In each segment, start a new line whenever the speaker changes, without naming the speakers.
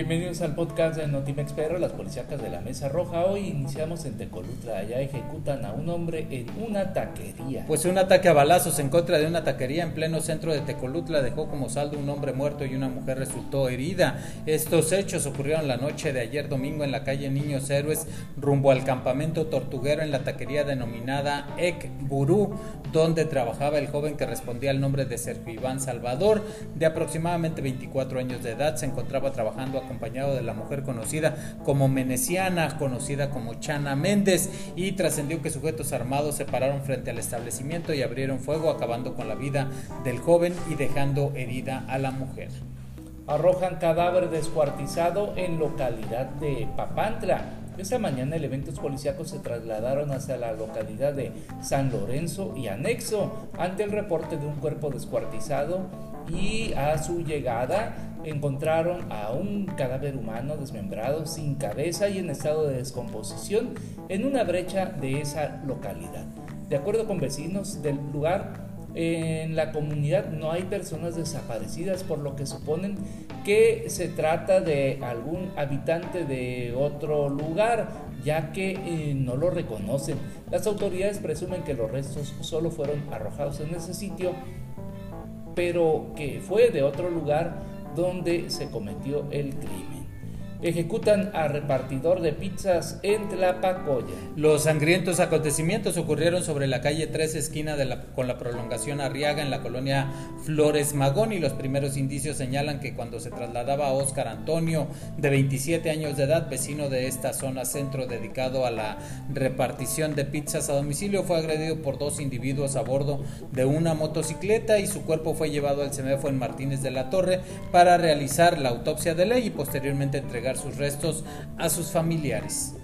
Bienvenidos al podcast de Notimex PR, las policíacas de la Mesa Roja. Hoy iniciamos en Tecolutla. Allá ejecutan a un hombre en una taquería.
Pues un ataque a balazos en contra de una taquería en pleno centro de Tecolutla dejó como saldo un hombre muerto y una mujer resultó herida. Estos hechos ocurrieron la noche de ayer domingo en la calle Niños Héroes rumbo al campamento tortuguero en la taquería denominada Ek Burú, donde trabajaba el joven que respondía al nombre de Sergio Iván Salvador, de aproximadamente 24 años de edad. Se encontraba trabajando acompañado de la mujer conocida como Meneciana, conocida como Chana Méndez, y trascendió que sujetos armados se pararon frente al establecimiento y abrieron fuego, acabando con la vida del joven y dejando herida a la mujer.
Arrojan cadáver descuartizado en localidad de Papantla. Esta mañana elementos policíacos se trasladaron hacia la localidad de San Lorenzo y Anexo ante el reporte de un cuerpo descuartizado y a su llegada encontraron a un cadáver humano desmembrado sin cabeza y en estado de descomposición en una brecha de esa localidad. De acuerdo con vecinos del lugar, en la comunidad no hay personas desaparecidas, por lo que suponen que se trata de algún habitante de otro lugar, ya que eh, no lo reconocen. Las autoridades presumen que los restos solo fueron arrojados en ese sitio, pero que fue de otro lugar donde se cometió el crimen ejecutan a repartidor de pizzas en Tlapacoya.
Los sangrientos acontecimientos ocurrieron sobre la calle 3 esquina con la prolongación Arriaga en la colonia Flores Magón y los primeros indicios señalan que cuando se trasladaba a Óscar Antonio de 27 años de edad, vecino de esta zona centro dedicado a la repartición de pizzas a domicilio, fue agredido por dos individuos a bordo de una motocicleta y su cuerpo fue llevado al CEMEFO en Martínez de la Torre para realizar la autopsia de ley y posteriormente entregar sus restos a sus familiares.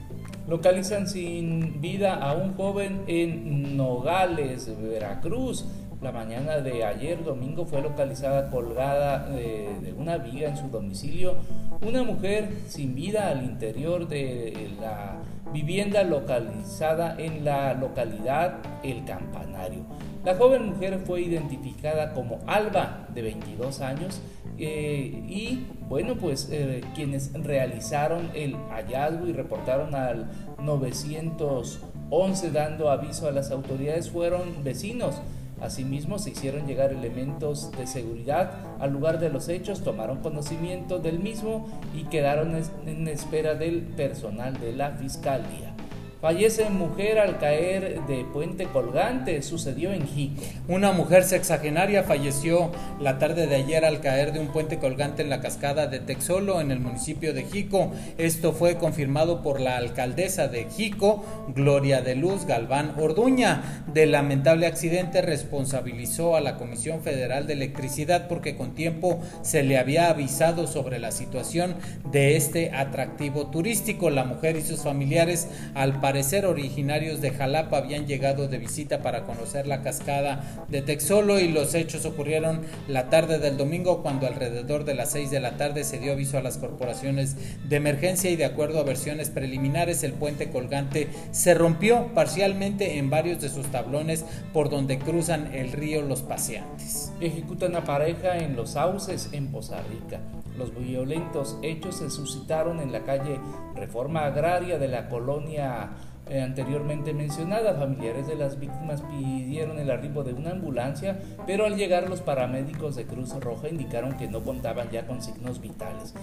Localizan sin vida a un joven en Nogales, Veracruz. La mañana de ayer, domingo, fue localizada colgada de, de, una viga en su domicilio una mujer sin vida al interior de la vivienda localizada en la localidad El Campanario. La joven mujer fue identificada como Alba, de 22 años, eh, y bueno, pues eh, quienes realizaron el hallazgo y reportaron al 911 dando aviso a las autoridades fueron vecinos. Asimismo, se hicieron llegar elementos de seguridad al lugar de los hechos, tomaron conocimiento del mismo y quedaron en espera del personal de la fiscalía. Fallece mujer al caer de puente colgante, sucedió en Jico.
Una mujer sexagenaria falleció la tarde de ayer al caer de un puente colgante en la cascada de Texolo, en el municipio de Jico. Esto fue confirmado por la alcaldesa de Jico, Gloria de Luz Galván Orduña. Del lamentable accidente responsabilizó a la Comisión Federal de Electricidad porque con tiempo se le había avisado sobre la situación de este atractivo turístico. La mujer y sus familiares al parecer originarios de Jalapa habían llegado de visita para conocer la cascada de Texolo y los hechos ocurrieron la tarde del domingo cuando alrededor de las 6 de la tarde se dio aviso a las corporaciones de emergencia y de acuerdo a versiones preliminares el puente colgante se rompió parcialmente en varios de sus tablones por donde cruzan el río los paseantes.
Ejecutan a pareja en Los Sauces en Poza Rica. Los violentos hechos se suscitaron en la calle Reforma Agraria de la colonia eh, anteriormente mencionada. Familiares de las víctimas pidieron el arribo de una ambulancia, pero al llegar los paramédicos de Cruz Roja indicaron que no contaban ya con signos vitales.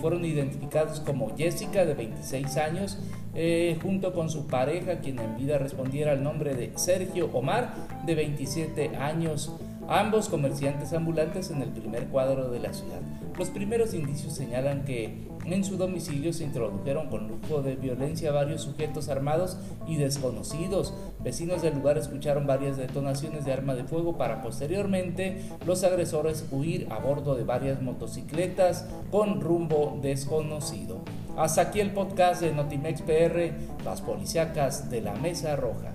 fueron identificados como Jessica, de 26 años, eh, junto con su pareja, quien en vida respondiera al nombre de Sergio Omar, de 27 años ambos comerciantes ambulantes en el primer cuadro de la ciudad. Los primeros indicios señalan que en su domicilio se introdujeron con lujo de violencia varios sujetos armados y desconocidos. Vecinos del lugar escucharon varias detonaciones de arma de fuego para posteriormente los agresores huir a bordo de varias motocicletas con rumbo desconocido. Hasta aquí el podcast de Notimex PR, las policíacas de la Mesa Roja.